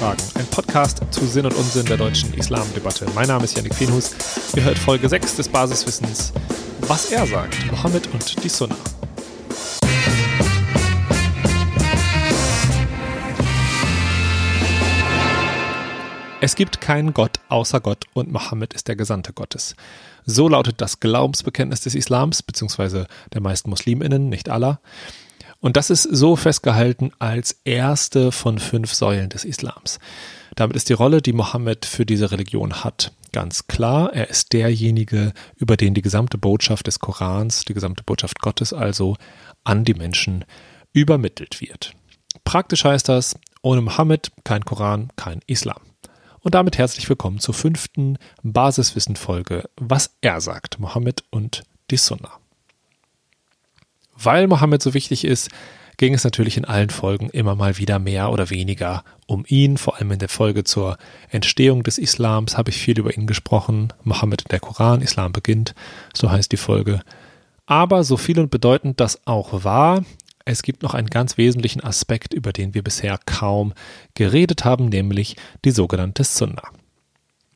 Fragen, ein Podcast zu Sinn und Unsinn der deutschen Islamdebatte. Mein Name ist Yannick Fenhus. Ihr hört Folge 6 des Basiswissens, was er sagt, Mohammed und die Sunna. Es gibt keinen Gott außer Gott und Mohammed ist der Gesandte Gottes. So lautet das Glaubensbekenntnis des Islams, beziehungsweise der meisten Musliminnen, nicht aller. Und das ist so festgehalten als erste von fünf Säulen des Islams. Damit ist die Rolle, die Mohammed für diese Religion hat, ganz klar. Er ist derjenige, über den die gesamte Botschaft des Korans, die gesamte Botschaft Gottes also an die Menschen übermittelt wird. Praktisch heißt das, ohne Mohammed kein Koran, kein Islam. Und damit herzlich willkommen zur fünften Basiswissen-Folge, was er sagt, Mohammed und die Sunna. Weil Mohammed so wichtig ist, ging es natürlich in allen Folgen immer mal wieder mehr oder weniger um ihn. Vor allem in der Folge zur Entstehung des Islams habe ich viel über ihn gesprochen. Mohammed und der Koran, Islam beginnt, so heißt die Folge. Aber so viel und bedeutend das auch war, es gibt noch einen ganz wesentlichen Aspekt, über den wir bisher kaum geredet haben, nämlich die sogenannte Sunna.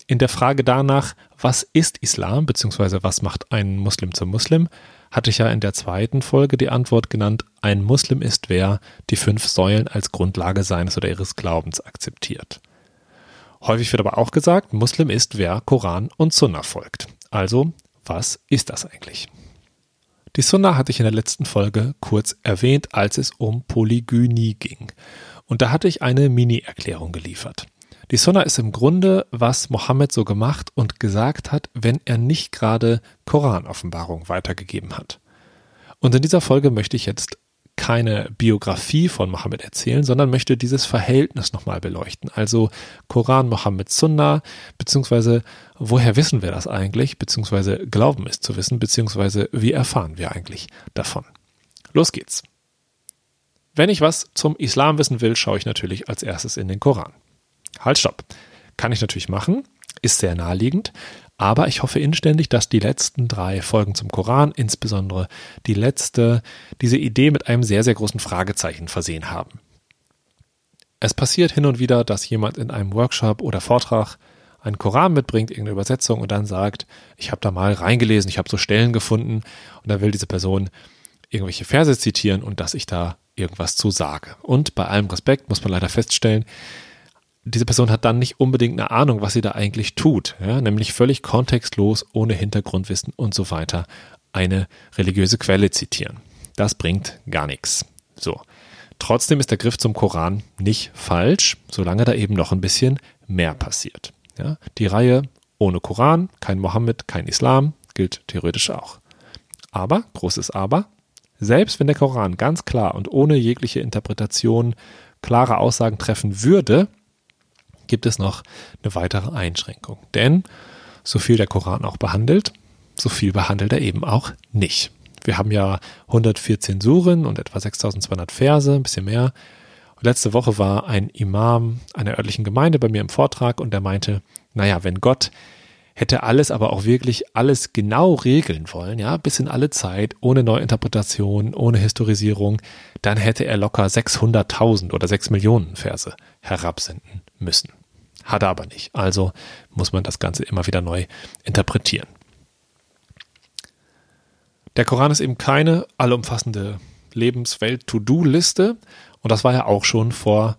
In der Frage danach, was ist Islam bzw. was macht einen Muslim zum Muslim, hatte ich ja in der zweiten Folge die Antwort genannt, ein Muslim ist wer die fünf Säulen als Grundlage seines oder ihres Glaubens akzeptiert. Häufig wird aber auch gesagt, Muslim ist wer Koran und Sunna folgt. Also, was ist das eigentlich? Die Sunna hatte ich in der letzten Folge kurz erwähnt, als es um Polygynie ging. Und da hatte ich eine Mini-Erklärung geliefert. Die Sunna ist im Grunde, was Mohammed so gemacht und gesagt hat, wenn er nicht gerade Koranoffenbarung weitergegeben hat. Und in dieser Folge möchte ich jetzt keine Biografie von Mohammed erzählen, sondern möchte dieses Verhältnis nochmal beleuchten. Also Koran, Mohammed, Sunna, beziehungsweise woher wissen wir das eigentlich, beziehungsweise glauben es zu wissen, beziehungsweise wie erfahren wir eigentlich davon. Los geht's. Wenn ich was zum Islam wissen will, schaue ich natürlich als erstes in den Koran. Halt, stopp. Kann ich natürlich machen, ist sehr naheliegend, aber ich hoffe inständig, dass die letzten drei Folgen zum Koran, insbesondere die letzte, diese Idee mit einem sehr, sehr großen Fragezeichen versehen haben. Es passiert hin und wieder, dass jemand in einem Workshop oder Vortrag einen Koran mitbringt, irgendeine Übersetzung und dann sagt, ich habe da mal reingelesen, ich habe so Stellen gefunden und dann will diese Person irgendwelche Verse zitieren und dass ich da irgendwas zu sage. Und bei allem Respekt muss man leider feststellen, diese Person hat dann nicht unbedingt eine Ahnung, was sie da eigentlich tut, ja, nämlich völlig kontextlos, ohne Hintergrundwissen und so weiter, eine religiöse Quelle zitieren. Das bringt gar nichts. So. Trotzdem ist der Griff zum Koran nicht falsch, solange da eben noch ein bisschen mehr passiert. Ja, die Reihe ohne Koran, kein Mohammed, kein Islam gilt theoretisch auch. Aber, großes Aber, selbst wenn der Koran ganz klar und ohne jegliche Interpretation klare Aussagen treffen würde, gibt es noch eine weitere Einschränkung. Denn so viel der Koran auch behandelt, so viel behandelt er eben auch nicht. Wir haben ja 114 Suren und etwa 6200 Verse, ein bisschen mehr. Und letzte Woche war ein Imam einer örtlichen Gemeinde bei mir im Vortrag und der meinte, naja, wenn Gott hätte alles, aber auch wirklich alles genau regeln wollen, ja, bis in alle Zeit, ohne Neuinterpretation, ohne Historisierung, dann hätte er locker 600.000 oder 6 Millionen Verse herabsenden müssen. Hat er aber nicht. Also muss man das Ganze immer wieder neu interpretieren. Der Koran ist eben keine allumfassende Lebenswelt-To-Do-Liste und das war ja auch schon vor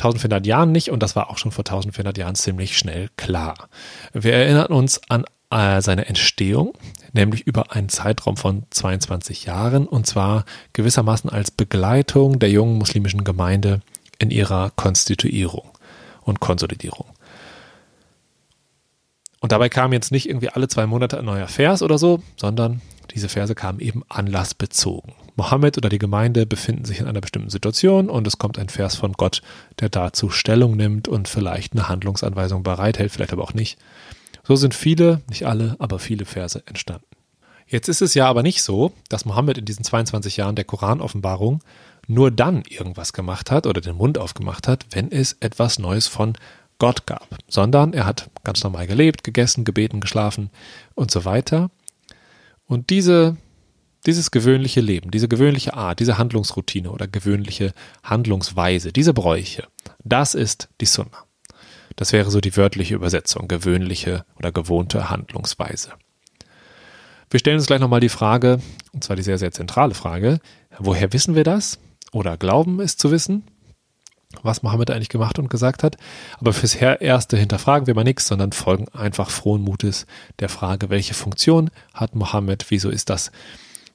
1400 Jahren nicht und das war auch schon vor 1400 Jahren ziemlich schnell klar. Wir erinnern uns an äh, seine Entstehung, nämlich über einen Zeitraum von 22 Jahren und zwar gewissermaßen als Begleitung der jungen muslimischen Gemeinde in ihrer Konstituierung und Konsolidierung. Und dabei kam jetzt nicht irgendwie alle zwei Monate ein neuer Vers oder so, sondern diese Verse kamen eben anlassbezogen. Mohammed oder die Gemeinde befinden sich in einer bestimmten Situation und es kommt ein Vers von Gott, der dazu Stellung nimmt und vielleicht eine Handlungsanweisung bereithält, vielleicht aber auch nicht. So sind viele, nicht alle, aber viele Verse entstanden. Jetzt ist es ja aber nicht so, dass Mohammed in diesen 22 Jahren der Koranoffenbarung nur dann irgendwas gemacht hat oder den Mund aufgemacht hat, wenn es etwas Neues von Gott gab, sondern er hat ganz normal gelebt, gegessen, gebeten, geschlafen und so weiter. Und diese, dieses gewöhnliche Leben, diese gewöhnliche Art, diese Handlungsroutine oder gewöhnliche Handlungsweise, diese Bräuche Das ist die Sunna. Das wäre so die wörtliche Übersetzung, gewöhnliche oder gewohnte Handlungsweise. Wir stellen uns gleich nochmal die Frage, und zwar die sehr, sehr zentrale Frage, woher wissen wir das oder glauben es zu wissen? Was Mohammed eigentlich gemacht und gesagt hat. Aber fürs Erste hinterfragen wir mal nichts, sondern folgen einfach frohen Mutes der Frage, welche Funktion hat Mohammed, wieso ist das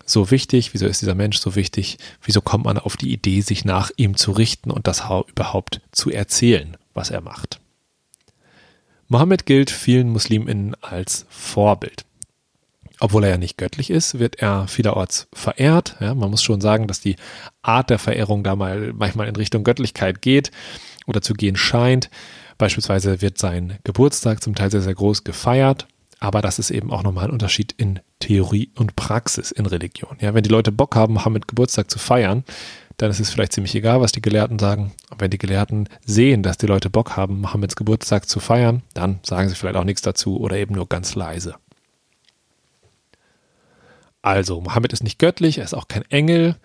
so wichtig, wieso ist dieser Mensch so wichtig, wieso kommt man auf die Idee, sich nach ihm zu richten und das überhaupt zu erzählen, was er macht. Mohammed gilt vielen Musliminnen als Vorbild obwohl er ja nicht göttlich ist, wird er vielerorts verehrt. Ja, man muss schon sagen, dass die Art der Verehrung da mal manchmal in Richtung Göttlichkeit geht oder zu gehen scheint. Beispielsweise wird sein Geburtstag zum Teil sehr, sehr groß gefeiert. Aber das ist eben auch nochmal ein Unterschied in Theorie und Praxis in Religion. Ja, wenn die Leute Bock haben, Mohammed Geburtstag zu feiern, dann ist es vielleicht ziemlich egal, was die Gelehrten sagen. Und wenn die Gelehrten sehen, dass die Leute Bock haben, Mohammeds Geburtstag zu feiern, dann sagen sie vielleicht auch nichts dazu oder eben nur ganz leise. Also, Mohammed ist nicht göttlich, er ist auch kein Engel,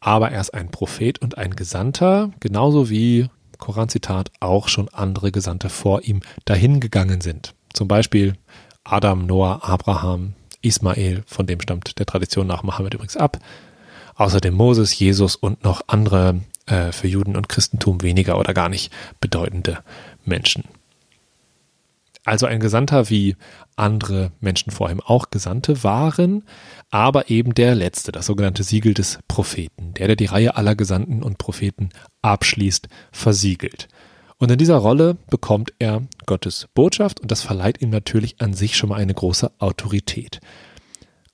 aber er ist ein Prophet und ein Gesandter, genauso wie, Koranzitat, auch schon andere Gesandte vor ihm dahingegangen sind. Zum Beispiel Adam, Noah, Abraham, Ismael, von dem stammt der Tradition nach Mohammed übrigens ab. Außerdem Moses, Jesus und noch andere äh, für Juden und Christentum weniger oder gar nicht bedeutende Menschen. Also ein Gesandter wie andere Menschen vor ihm auch Gesandte waren, aber eben der letzte, das sogenannte Siegel des Propheten, der, der die Reihe aller Gesandten und Propheten abschließt, versiegelt. Und in dieser Rolle bekommt er Gottes Botschaft und das verleiht ihm natürlich an sich schon mal eine große Autorität.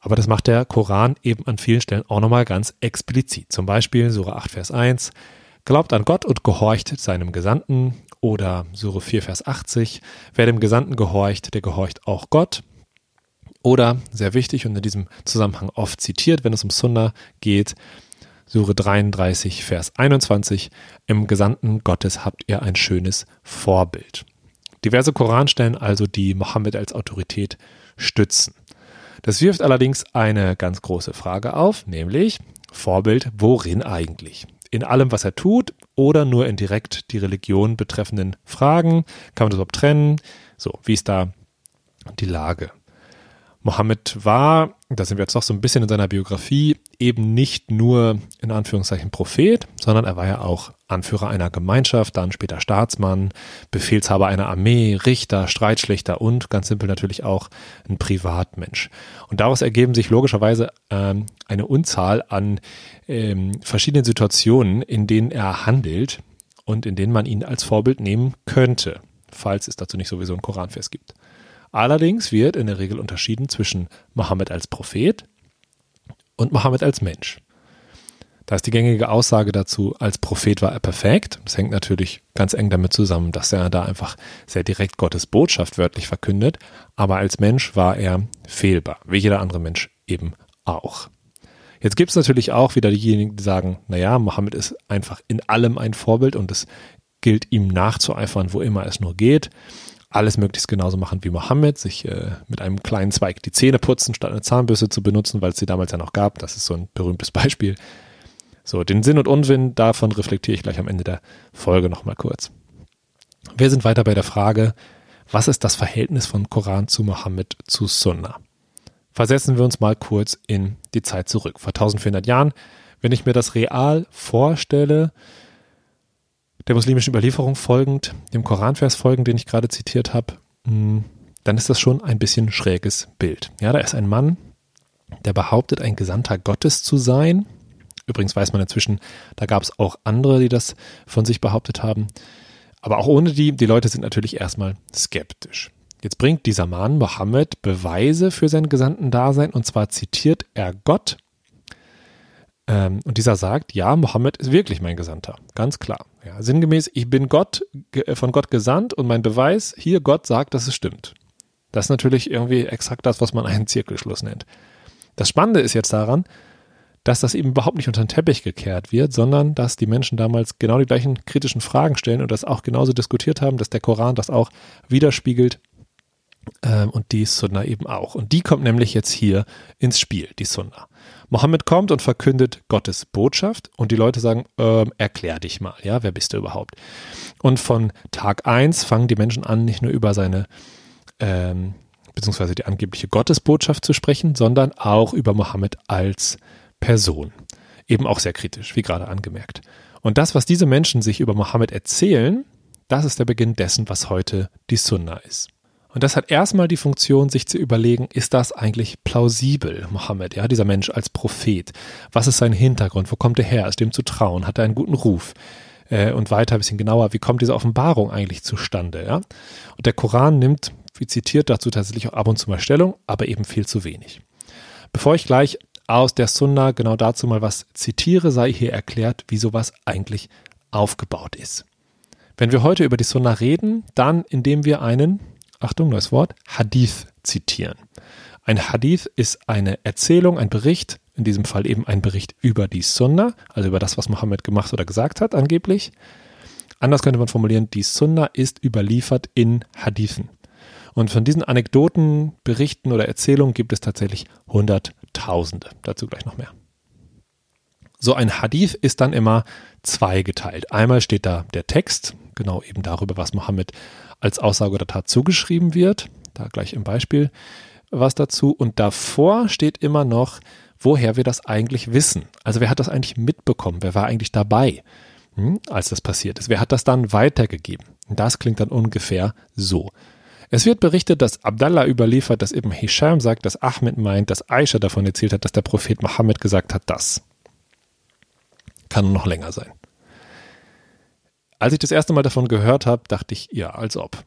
Aber das macht der Koran eben an vielen Stellen auch nochmal ganz explizit. Zum Beispiel Sura 8, Vers 1. Glaubt an Gott und gehorcht seinem Gesandten. Oder Sura 4, Vers 80. Wer dem Gesandten gehorcht, der gehorcht auch Gott. Oder, sehr wichtig und in diesem Zusammenhang oft zitiert, wenn es um Sunna geht, Sure 33, Vers 21, im Gesandten Gottes habt ihr ein schönes Vorbild. Diverse Koranstellen also, die Mohammed als Autorität stützen. Das wirft allerdings eine ganz große Frage auf, nämlich Vorbild worin eigentlich? In allem, was er tut oder nur in direkt die Religion betreffenden Fragen? Kann man das überhaupt trennen? So, wie ist da die Lage? Mohammed war, da sind wir jetzt noch so ein bisschen in seiner Biografie, eben nicht nur in Anführungszeichen Prophet, sondern er war ja auch Anführer einer Gemeinschaft, dann später Staatsmann, Befehlshaber einer Armee, Richter, Streitschlichter und ganz simpel natürlich auch ein Privatmensch. Und daraus ergeben sich logischerweise ähm, eine Unzahl an ähm, verschiedenen Situationen, in denen er handelt und in denen man ihn als Vorbild nehmen könnte, falls es dazu nicht sowieso ein Koranvers gibt. Allerdings wird in der Regel unterschieden zwischen Mohammed als Prophet und Mohammed als Mensch. Da ist die gängige Aussage dazu, als Prophet war er perfekt. Das hängt natürlich ganz eng damit zusammen, dass er da einfach sehr direkt Gottes Botschaft wörtlich verkündet. Aber als Mensch war er fehlbar, wie jeder andere Mensch eben auch. Jetzt gibt es natürlich auch wieder diejenigen, die sagen, naja, Mohammed ist einfach in allem ein Vorbild und es gilt ihm nachzueifern, wo immer es nur geht alles möglichst genauso machen wie Mohammed, sich äh, mit einem kleinen Zweig die Zähne putzen, statt eine Zahnbürste zu benutzen, weil es sie damals ja noch gab. Das ist so ein berühmtes Beispiel. So, den Sinn und Unwinn davon reflektiere ich gleich am Ende der Folge nochmal kurz. Wir sind weiter bei der Frage, was ist das Verhältnis von Koran zu Mohammed zu Sunnah? Versetzen wir uns mal kurz in die Zeit zurück. Vor 1400 Jahren, wenn ich mir das real vorstelle, der muslimischen Überlieferung folgend, dem Koranvers folgend, den ich gerade zitiert habe, hm, dann ist das schon ein bisschen schräges Bild. Ja, da ist ein Mann, der behauptet, ein Gesandter Gottes zu sein. Übrigens weiß man inzwischen, da gab es auch andere, die das von sich behauptet haben. Aber auch ohne die, die Leute sind natürlich erstmal skeptisch. Jetzt bringt dieser Mann, Mohammed, Beweise für sein Gesandten-Dasein und zwar zitiert er Gott ähm, und dieser sagt, ja, Mohammed ist wirklich mein Gesandter, ganz klar. Ja, sinngemäß, ich bin Gott, äh, von Gott gesandt und mein Beweis, hier Gott sagt, dass es stimmt. Das ist natürlich irgendwie exakt das, was man einen Zirkelschluss nennt. Das Spannende ist jetzt daran, dass das eben überhaupt nicht unter den Teppich gekehrt wird, sondern dass die Menschen damals genau die gleichen kritischen Fragen stellen und das auch genauso diskutiert haben, dass der Koran das auch widerspiegelt ähm, und die Sunna eben auch. Und die kommt nämlich jetzt hier ins Spiel, die Sunna. Mohammed kommt und verkündet Gottes Botschaft und die Leute sagen, ähm, erklär dich mal, ja, wer bist du überhaupt? Und von Tag eins fangen die Menschen an, nicht nur über seine, ähm, beziehungsweise die angebliche Gottesbotschaft zu sprechen, sondern auch über Mohammed als Person. Eben auch sehr kritisch, wie gerade angemerkt. Und das, was diese Menschen sich über Mohammed erzählen, das ist der Beginn dessen, was heute die Sunna ist. Und das hat erstmal die Funktion, sich zu überlegen, ist das eigentlich plausibel, Mohammed, ja, dieser Mensch als Prophet? Was ist sein Hintergrund? Wo kommt er her? Ist dem zu trauen? Hat er einen guten Ruf? Äh, und weiter ein bisschen genauer, wie kommt diese Offenbarung eigentlich zustande, ja? Und der Koran nimmt, wie zitiert, dazu tatsächlich auch ab und zu mal Stellung, aber eben viel zu wenig. Bevor ich gleich aus der Sunna genau dazu mal was zitiere, sei hier erklärt, wie sowas eigentlich aufgebaut ist. Wenn wir heute über die Sunna reden, dann indem wir einen Achtung, neues Wort, Hadith zitieren. Ein Hadith ist eine Erzählung, ein Bericht, in diesem Fall eben ein Bericht über die Sunna, also über das, was Mohammed gemacht oder gesagt hat, angeblich. Anders könnte man formulieren, die Sunna ist überliefert in Hadithen. Und von diesen Anekdoten, Berichten oder Erzählungen gibt es tatsächlich Hunderttausende. Dazu gleich noch mehr. So ein Hadith ist dann immer zweigeteilt. Einmal steht da der Text, genau eben darüber, was Mohammed als Aussage oder Tat zugeschrieben wird. Da gleich im Beispiel was dazu. Und davor steht immer noch, woher wir das eigentlich wissen. Also wer hat das eigentlich mitbekommen? Wer war eigentlich dabei, hm, als das passiert ist? Wer hat das dann weitergegeben? Das klingt dann ungefähr so. Es wird berichtet, dass Abdallah überliefert, dass eben Hisham sagt, dass Ahmed meint, dass Aisha davon erzählt hat, dass der Prophet Mohammed gesagt hat, das. Kann noch länger sein. Als ich das erste Mal davon gehört habe, dachte ich, ja, als ob.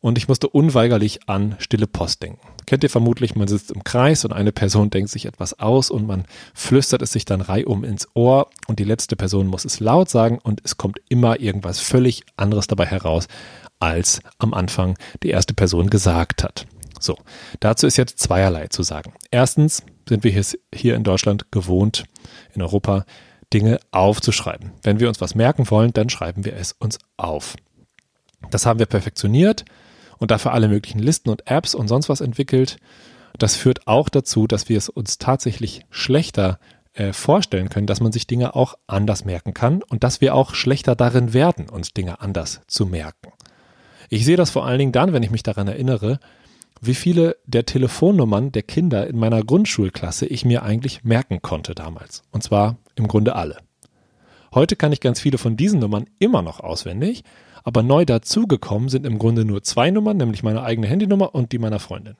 Und ich musste unweigerlich an Stille Post denken. Kennt ihr vermutlich, man sitzt im Kreis und eine Person denkt sich etwas aus und man flüstert es sich dann reihum ins Ohr und die letzte Person muss es laut sagen und es kommt immer irgendwas völlig anderes dabei heraus, als am Anfang die erste Person gesagt hat. So, dazu ist jetzt zweierlei zu sagen. Erstens sind wir hier in Deutschland gewohnt, in Europa Dinge aufzuschreiben. Wenn wir uns was merken wollen, dann schreiben wir es uns auf. Das haben wir perfektioniert und dafür alle möglichen Listen und Apps und sonst was entwickelt. Das führt auch dazu, dass wir es uns tatsächlich schlechter äh, vorstellen können, dass man sich Dinge auch anders merken kann und dass wir auch schlechter darin werden, uns Dinge anders zu merken. Ich sehe das vor allen Dingen dann, wenn ich mich daran erinnere, wie viele der Telefonnummern der Kinder in meiner Grundschulklasse ich mir eigentlich merken konnte damals. Und zwar im Grunde alle. Heute kann ich ganz viele von diesen Nummern immer noch auswendig, aber neu dazugekommen sind im Grunde nur zwei Nummern, nämlich meine eigene Handynummer und die meiner Freundin.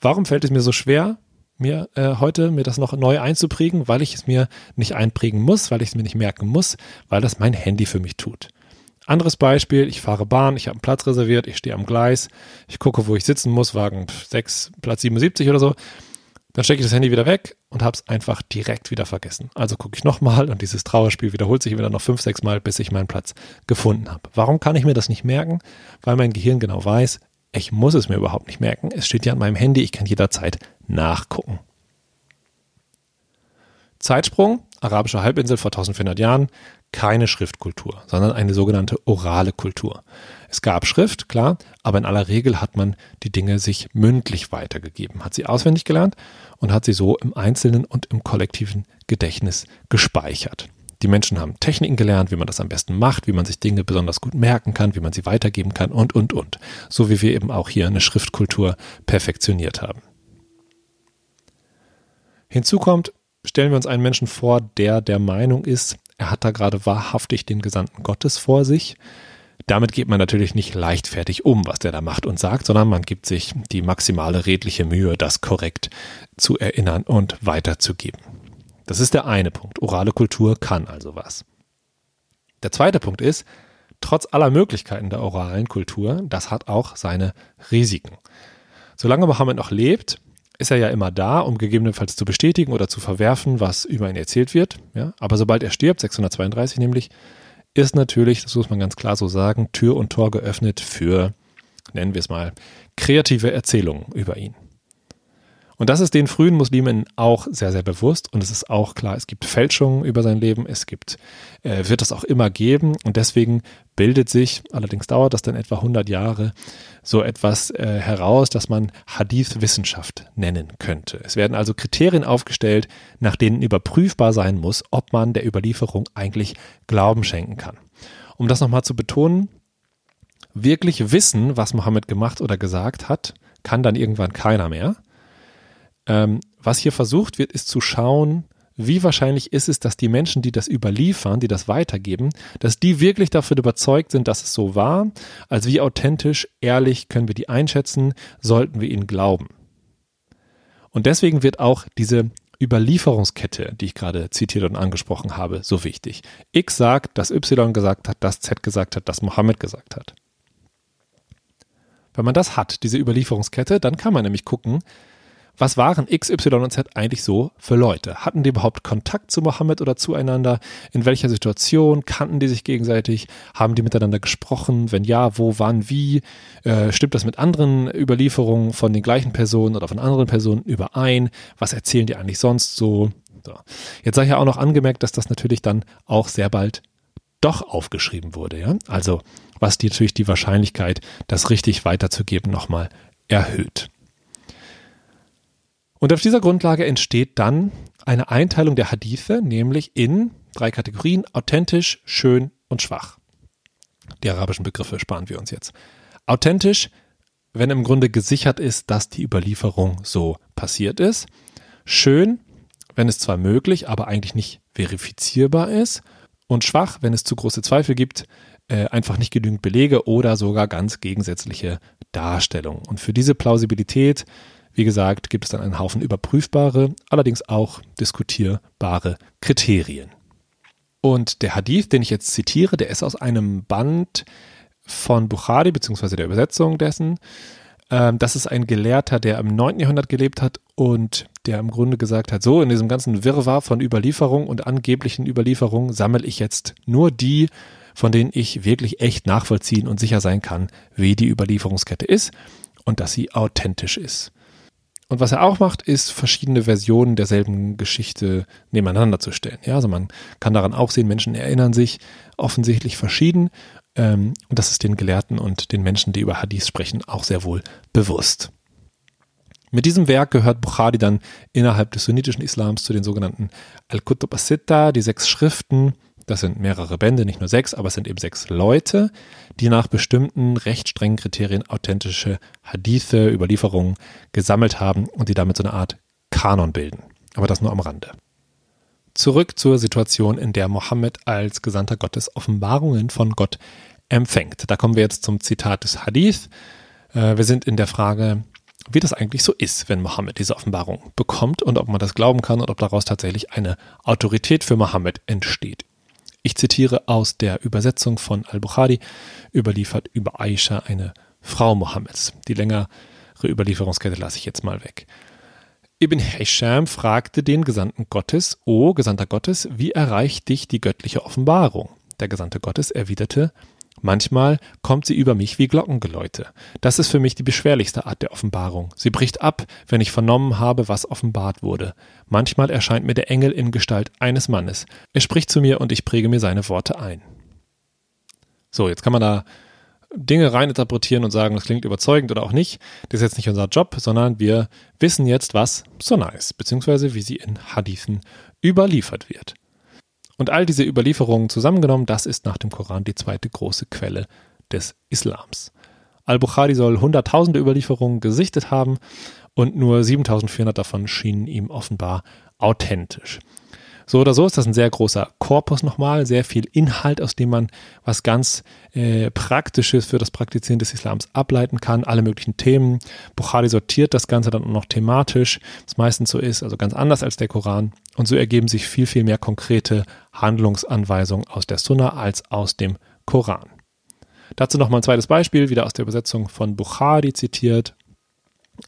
Warum fällt es mir so schwer, mir äh, heute mir das noch neu einzuprägen? Weil ich es mir nicht einprägen muss, weil ich es mir nicht merken muss, weil das mein Handy für mich tut. Anderes Beispiel, ich fahre Bahn, ich habe einen Platz reserviert, ich stehe am Gleis, ich gucke, wo ich sitzen muss, Wagen 6, Platz 77 oder so. Dann stecke ich das Handy wieder weg und habe es einfach direkt wieder vergessen. Also gucke ich nochmal und dieses Trauerspiel wiederholt sich wieder noch fünf, sechs Mal, bis ich meinen Platz gefunden habe. Warum kann ich mir das nicht merken? Weil mein Gehirn genau weiß, ich muss es mir überhaupt nicht merken. Es steht ja an meinem Handy, ich kann jederzeit nachgucken. Zeitsprung, arabische Halbinsel vor 1400 Jahren, keine Schriftkultur, sondern eine sogenannte orale Kultur. Es gab Schrift, klar, aber in aller Regel hat man die Dinge sich mündlich weitergegeben, hat sie auswendig gelernt und hat sie so im einzelnen und im kollektiven Gedächtnis gespeichert. Die Menschen haben Techniken gelernt, wie man das am besten macht, wie man sich Dinge besonders gut merken kann, wie man sie weitergeben kann und, und, und. So wie wir eben auch hier eine Schriftkultur perfektioniert haben. Hinzu kommt, stellen wir uns einen Menschen vor, der der Meinung ist, er hat da gerade wahrhaftig den Gesandten Gottes vor sich. Damit geht man natürlich nicht leichtfertig um, was der da macht und sagt, sondern man gibt sich die maximale redliche Mühe, das korrekt zu erinnern und weiterzugeben. Das ist der eine Punkt. Orale Kultur kann also was. Der zweite Punkt ist, trotz aller Möglichkeiten der oralen Kultur, das hat auch seine Risiken. Solange Mohammed noch lebt, ist er ja immer da, um gegebenenfalls zu bestätigen oder zu verwerfen, was über ihn erzählt wird. Ja? Aber sobald er stirbt, 632 nämlich, ist natürlich, das muss man ganz klar so sagen, Tür und Tor geöffnet für, nennen wir es mal, kreative Erzählungen über ihn. Und das ist den frühen Muslimen auch sehr, sehr bewusst. Und es ist auch klar, es gibt Fälschungen über sein Leben. Es gibt, äh, wird es auch immer geben. Und deswegen bildet sich, allerdings dauert das dann etwa 100 Jahre, so etwas äh, heraus, das man Hadith-Wissenschaft nennen könnte. Es werden also Kriterien aufgestellt, nach denen überprüfbar sein muss, ob man der Überlieferung eigentlich Glauben schenken kann. Um das nochmal zu betonen, wirklich wissen, was Mohammed gemacht oder gesagt hat, kann dann irgendwann keiner mehr. Ähm, was hier versucht wird, ist zu schauen, wie wahrscheinlich ist es, dass die Menschen, die das überliefern, die das weitergeben, dass die wirklich davon überzeugt sind, dass es so war, als wie authentisch, ehrlich können wir die einschätzen, sollten wir ihnen glauben. Und deswegen wird auch diese Überlieferungskette, die ich gerade zitiert und angesprochen habe, so wichtig. X sagt, dass Y gesagt hat, dass Z gesagt hat, dass Mohammed gesagt hat. Wenn man das hat, diese Überlieferungskette, dann kann man nämlich gucken, was waren X, Y und Z eigentlich so für Leute? Hatten die überhaupt Kontakt zu Mohammed oder zueinander? In welcher Situation? Kannten die sich gegenseitig? Haben die miteinander gesprochen? Wenn ja, wo, wann, wie? Äh, stimmt das mit anderen Überlieferungen von den gleichen Personen oder von anderen Personen überein? Was erzählen die eigentlich sonst so? so. Jetzt sei ja auch noch angemerkt, dass das natürlich dann auch sehr bald doch aufgeschrieben wurde. Ja? Also was die, natürlich die Wahrscheinlichkeit, das richtig weiterzugeben, nochmal erhöht. Und auf dieser Grundlage entsteht dann eine Einteilung der Hadithe, nämlich in drei Kategorien, authentisch, schön und schwach. Die arabischen Begriffe sparen wir uns jetzt. Authentisch, wenn im Grunde gesichert ist, dass die Überlieferung so passiert ist. Schön, wenn es zwar möglich, aber eigentlich nicht verifizierbar ist. Und schwach, wenn es zu große Zweifel gibt, äh, einfach nicht genügend Belege oder sogar ganz gegensätzliche Darstellungen. Und für diese Plausibilität wie gesagt, gibt es dann einen Haufen überprüfbare, allerdings auch diskutierbare Kriterien. Und der Hadith, den ich jetzt zitiere, der ist aus einem Band von Bukhari, beziehungsweise der Übersetzung dessen. Ähm, das ist ein Gelehrter, der im 9. Jahrhundert gelebt hat und der im Grunde gesagt hat, so in diesem ganzen Wirrwarr von Überlieferung und angeblichen Überlieferungen sammle ich jetzt nur die, von denen ich wirklich echt nachvollziehen und sicher sein kann, wie die Überlieferungskette ist und dass sie authentisch ist. Und was er auch macht, ist verschiedene Versionen derselben Geschichte nebeneinander zu stellen. Ja, also man kann daran auch sehen, Menschen erinnern sich offensichtlich verschieden. Ähm, und das ist den Gelehrten und den Menschen, die über Hadith sprechen, auch sehr wohl bewusst. Mit diesem Werk gehört Bukhari dann innerhalb des sunnitischen Islams zu den sogenannten Al-Kutub as-Sitta, die sechs Schriften, das sind mehrere Bände, nicht nur sechs, aber es sind eben sechs Leute, die nach bestimmten recht strengen Kriterien authentische Hadithe, Überlieferungen gesammelt haben und die damit so eine Art Kanon bilden. Aber das nur am Rande. Zurück zur Situation, in der Mohammed als Gesandter Gottes Offenbarungen von Gott empfängt. Da kommen wir jetzt zum Zitat des Hadith. Äh, wir sind in der Frage, wie das eigentlich so ist, wenn Mohammed diese Offenbarung bekommt und ob man das glauben kann und ob daraus tatsächlich eine Autorität für Mohammed entsteht. Ich zitiere aus der Übersetzung von Al-Bukhari, überliefert über Aisha, eine Frau Mohammeds. Die längere Überlieferungskette lasse ich jetzt mal weg. Ibn Hisham fragte den Gesandten Gottes, O Gesandter Gottes, wie erreicht dich die göttliche Offenbarung? Der Gesandte Gottes erwiderte, Manchmal kommt sie über mich wie Glockengeläute. Das ist für mich die beschwerlichste Art der Offenbarung. Sie bricht ab, wenn ich vernommen habe, was offenbart wurde. Manchmal erscheint mir der Engel in Gestalt eines Mannes. Er spricht zu mir und ich präge mir seine Worte ein. So, jetzt kann man da Dinge reininterpretieren und sagen, das klingt überzeugend oder auch nicht. Das ist jetzt nicht unser Job, sondern wir wissen jetzt, was Sunnah ist, beziehungsweise wie sie in Hadithen überliefert wird. Und all diese Überlieferungen zusammengenommen, das ist nach dem Koran die zweite große Quelle des Islams. Al-Bukhari soll hunderttausende Überlieferungen gesichtet haben und nur 7400 davon schienen ihm offenbar authentisch. So oder so ist das ein sehr großer Korpus nochmal, sehr viel Inhalt, aus dem man was ganz äh, Praktisches für das Praktizieren des Islams ableiten kann, alle möglichen Themen. Bukhari sortiert das Ganze dann auch noch thematisch, was meistens so ist, also ganz anders als der Koran. Und so ergeben sich viel, viel mehr konkrete Handlungsanweisungen aus der Sunna als aus dem Koran. Dazu nochmal ein zweites Beispiel, wieder aus der Übersetzung von Bukhari zitiert.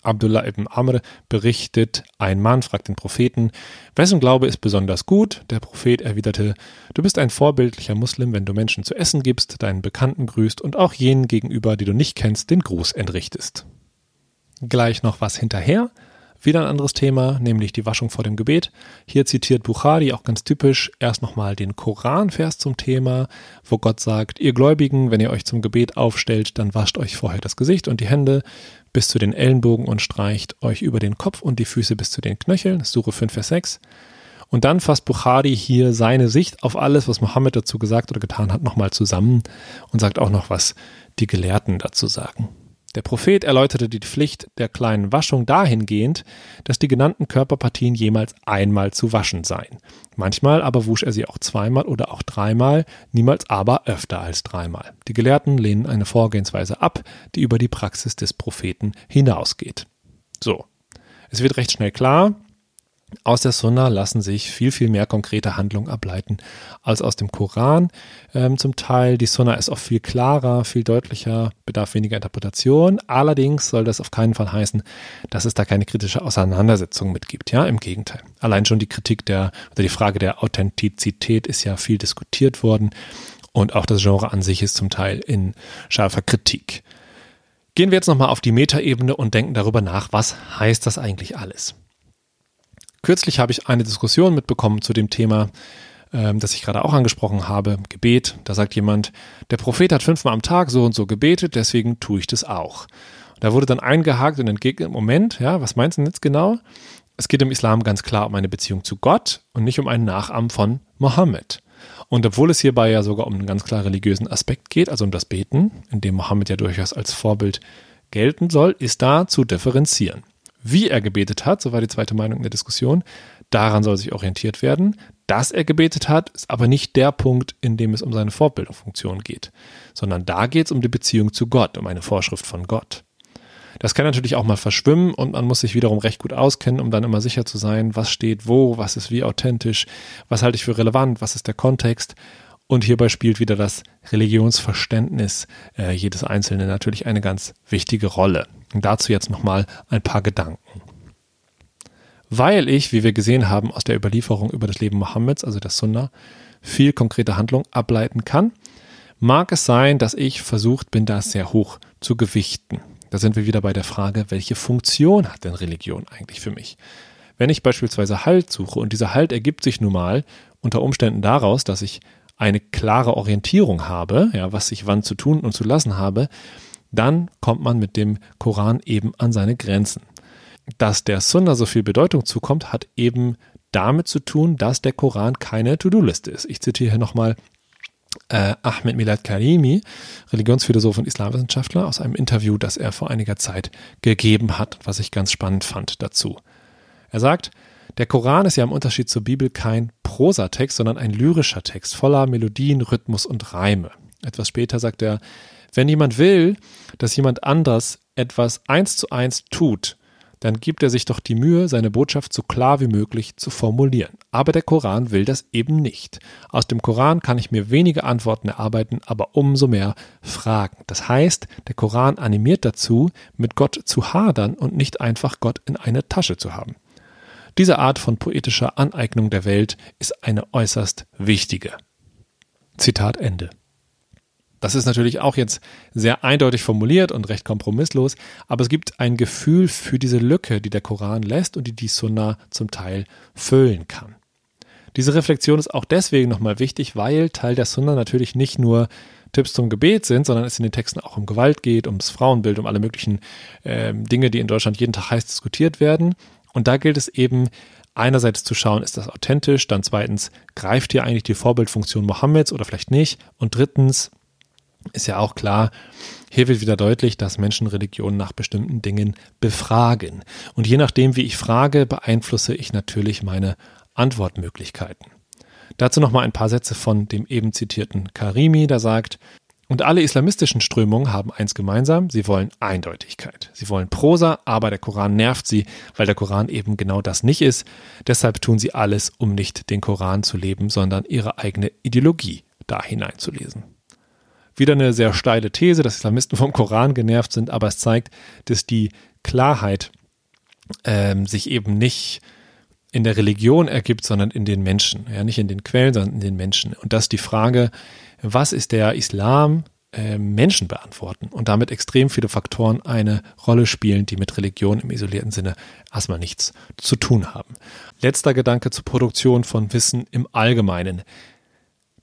Abdullah ibn Amr berichtet, ein Mann fragt den Propheten, wessen Glaube ist besonders gut? Der Prophet erwiderte, du bist ein vorbildlicher Muslim, wenn du Menschen zu essen gibst, deinen Bekannten grüßt und auch jenen gegenüber, die du nicht kennst, den Gruß entrichtest. Gleich noch was hinterher. Wieder ein anderes Thema, nämlich die Waschung vor dem Gebet. Hier zitiert Bukhari auch ganz typisch erst nochmal den Koranvers zum Thema, wo Gott sagt, ihr Gläubigen, wenn ihr euch zum Gebet aufstellt, dann wascht euch vorher das Gesicht und die Hände bis zu den Ellenbogen und streicht euch über den Kopf und die Füße bis zu den Knöcheln. Suche 5, Vers 6. Und dann fasst Bukhari hier seine Sicht auf alles, was Mohammed dazu gesagt oder getan hat, nochmal zusammen und sagt auch noch, was die Gelehrten dazu sagen. Der Prophet erläuterte die Pflicht der kleinen Waschung dahingehend, dass die genannten Körperpartien jemals einmal zu waschen seien. Manchmal aber wusch er sie auch zweimal oder auch dreimal, niemals aber öfter als dreimal. Die Gelehrten lehnen eine Vorgehensweise ab, die über die Praxis des Propheten hinausgeht. So. Es wird recht schnell klar, aus der Sunna lassen sich viel, viel mehr konkrete Handlungen ableiten als aus dem Koran. Ähm, zum Teil, die Sunna ist auch viel klarer, viel deutlicher, bedarf weniger Interpretation. Allerdings soll das auf keinen Fall heißen, dass es da keine kritische Auseinandersetzung mit gibt. Ja, im Gegenteil. Allein schon die Kritik der, oder die Frage der Authentizität ist ja viel diskutiert worden. Und auch das Genre an sich ist zum Teil in scharfer Kritik. Gehen wir jetzt nochmal auf die Metaebene und denken darüber nach, was heißt das eigentlich alles? Kürzlich habe ich eine Diskussion mitbekommen zu dem Thema, ähm, das ich gerade auch angesprochen habe, Gebet. Da sagt jemand, der Prophet hat fünfmal am Tag so und so gebetet, deswegen tue ich das auch. Da wurde dann eingehakt und entgegnet, Moment, ja, was meinst du denn jetzt genau? Es geht im Islam ganz klar um eine Beziehung zu Gott und nicht um einen Nachahmen von Mohammed. Und obwohl es hierbei ja sogar um einen ganz klar religiösen Aspekt geht, also um das Beten, in dem Mohammed ja durchaus als Vorbild gelten soll, ist da zu differenzieren. Wie er gebetet hat, so war die zweite Meinung in der Diskussion, daran soll sich orientiert werden. Dass er gebetet hat, ist aber nicht der Punkt, in dem es um seine Fortbildungsfunktion geht, sondern da geht es um die Beziehung zu Gott, um eine Vorschrift von Gott. Das kann natürlich auch mal verschwimmen und man muss sich wiederum recht gut auskennen, um dann immer sicher zu sein, was steht wo, was ist wie authentisch, was halte ich für relevant, was ist der Kontext. Und hierbei spielt wieder das Religionsverständnis äh, jedes Einzelnen natürlich eine ganz wichtige Rolle. Dazu jetzt nochmal ein paar Gedanken. Weil ich, wie wir gesehen haben, aus der Überlieferung über das Leben Mohammeds, also der Sunna, viel konkrete Handlung ableiten kann, mag es sein, dass ich versucht bin, das sehr hoch zu gewichten. Da sind wir wieder bei der Frage, welche Funktion hat denn Religion eigentlich für mich? Wenn ich beispielsweise Halt suche und dieser Halt ergibt sich nun mal unter Umständen daraus, dass ich eine klare Orientierung habe, ja, was ich wann zu tun und zu lassen habe, dann kommt man mit dem Koran eben an seine Grenzen. Dass der Sunna so viel Bedeutung zukommt, hat eben damit zu tun, dass der Koran keine To-Do-Liste ist. Ich zitiere hier nochmal äh, Ahmed Milad Karimi, Religionsphilosoph und Islamwissenschaftler, aus einem Interview, das er vor einiger Zeit gegeben hat, was ich ganz spannend fand dazu. Er sagt, der Koran ist ja im Unterschied zur Bibel kein Prosatext, sondern ein lyrischer Text voller Melodien, Rhythmus und Reime. Etwas später sagt er, wenn jemand will, dass jemand anders etwas eins zu eins tut, dann gibt er sich doch die Mühe, seine Botschaft so klar wie möglich zu formulieren. Aber der Koran will das eben nicht. Aus dem Koran kann ich mir wenige Antworten erarbeiten, aber umso mehr Fragen. Das heißt, der Koran animiert dazu, mit Gott zu hadern und nicht einfach Gott in eine Tasche zu haben. Diese Art von poetischer Aneignung der Welt ist eine äußerst wichtige. Zitat Ende. Das ist natürlich auch jetzt sehr eindeutig formuliert und recht kompromisslos, aber es gibt ein Gefühl für diese Lücke, die der Koran lässt und die die Sunna zum Teil füllen kann. Diese Reflexion ist auch deswegen nochmal wichtig, weil Teil der Sunna natürlich nicht nur Tipps zum Gebet sind, sondern es in den Texten auch um Gewalt geht, ums Frauenbild, um alle möglichen äh, Dinge, die in Deutschland jeden Tag heiß diskutiert werden. Und da gilt es eben einerseits zu schauen, ist das authentisch, dann zweitens, greift hier eigentlich die Vorbildfunktion Mohammeds oder vielleicht nicht? Und drittens, ist ja auch klar, hier wird wieder deutlich, dass Menschen Religionen nach bestimmten Dingen befragen. Und je nachdem, wie ich frage, beeinflusse ich natürlich meine Antwortmöglichkeiten. Dazu nochmal ein paar Sätze von dem eben zitierten Karimi, der sagt, und alle islamistischen Strömungen haben eins gemeinsam, sie wollen Eindeutigkeit. Sie wollen Prosa, aber der Koran nervt sie, weil der Koran eben genau das nicht ist. Deshalb tun sie alles, um nicht den Koran zu leben, sondern ihre eigene Ideologie da hineinzulesen. Wieder eine sehr steile These, dass Islamisten vom Koran genervt sind, aber es zeigt, dass die Klarheit ähm, sich eben nicht in der Religion ergibt, sondern in den Menschen. Ja, nicht in den Quellen, sondern in den Menschen. Und dass die Frage, was ist der Islam, äh, Menschen beantworten und damit extrem viele Faktoren eine Rolle spielen, die mit Religion im isolierten Sinne erstmal nichts zu tun haben. Letzter Gedanke zur Produktion von Wissen im Allgemeinen.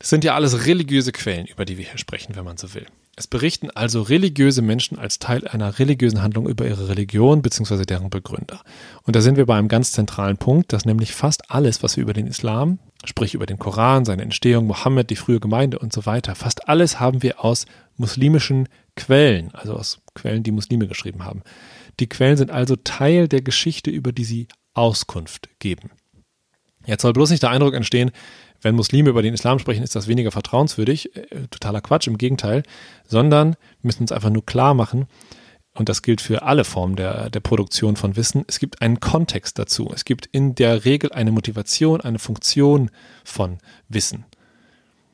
Das sind ja alles religiöse Quellen, über die wir hier sprechen, wenn man so will. Es berichten also religiöse Menschen als Teil einer religiösen Handlung über ihre Religion bzw. deren Begründer. Und da sind wir bei einem ganz zentralen Punkt, dass nämlich fast alles, was wir über den Islam, sprich über den Koran, seine Entstehung, Mohammed, die frühe Gemeinde und so weiter, fast alles haben wir aus muslimischen Quellen, also aus Quellen, die Muslime geschrieben haben. Die Quellen sind also Teil der Geschichte, über die sie Auskunft geben. Jetzt soll bloß nicht der Eindruck entstehen, wenn Muslime über den Islam sprechen, ist das weniger vertrauenswürdig. Äh, totaler Quatsch, im Gegenteil. Sondern wir müssen uns einfach nur klar machen, und das gilt für alle Formen der, der Produktion von Wissen, es gibt einen Kontext dazu. Es gibt in der Regel eine Motivation, eine Funktion von Wissen.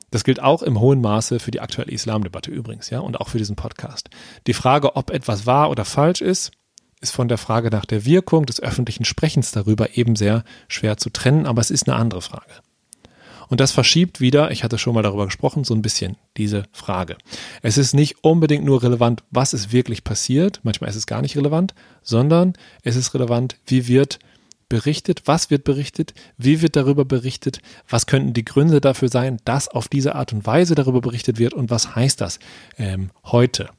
Das gilt auch im hohen Maße für die aktuelle Islamdebatte übrigens, ja, und auch für diesen Podcast. Die Frage, ob etwas wahr oder falsch ist, ist von der Frage nach der Wirkung des öffentlichen Sprechens darüber eben sehr schwer zu trennen, aber es ist eine andere Frage. Und das verschiebt wieder, ich hatte schon mal darüber gesprochen, so ein bisschen diese Frage. Es ist nicht unbedingt nur relevant, was ist wirklich passiert, manchmal ist es gar nicht relevant, sondern es ist relevant, wie wird berichtet, was wird berichtet, wie wird darüber berichtet, was könnten die Gründe dafür sein, dass auf diese Art und Weise darüber berichtet wird und was heißt das ähm, heute.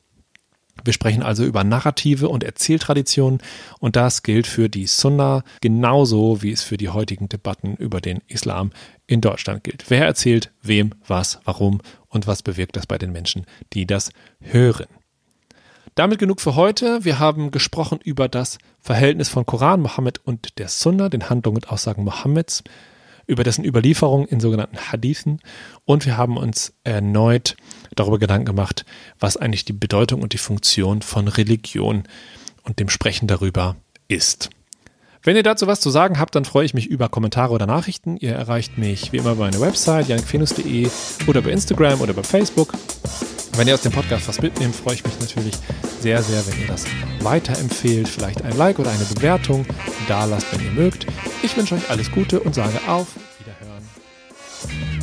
Wir sprechen also über Narrative und Erzähltraditionen und das gilt für die Sunna genauso, wie es für die heutigen Debatten über den Islam in Deutschland gilt. Wer erzählt wem was, warum und was bewirkt das bei den Menschen, die das hören. Damit genug für heute. Wir haben gesprochen über das Verhältnis von Koran, Mohammed und der Sunna, den Handlungen und Aussagen Mohammeds über dessen Überlieferung in sogenannten Hadithen und wir haben uns erneut darüber Gedanken gemacht, was eigentlich die Bedeutung und die Funktion von Religion und dem Sprechen darüber ist. Wenn ihr dazu was zu sagen habt, dann freue ich mich über Kommentare oder Nachrichten. Ihr erreicht mich wie immer bei meiner Website janikfenus.de oder bei Instagram oder bei Facebook. Wenn ihr aus dem Podcast was mitnehmt, freue ich mich natürlich sehr, sehr, wenn ihr das weiterempfehlt. Vielleicht ein Like oder eine Bewertung da lasst, wenn ihr mögt. Ich wünsche euch alles Gute und sage auf Wiederhören.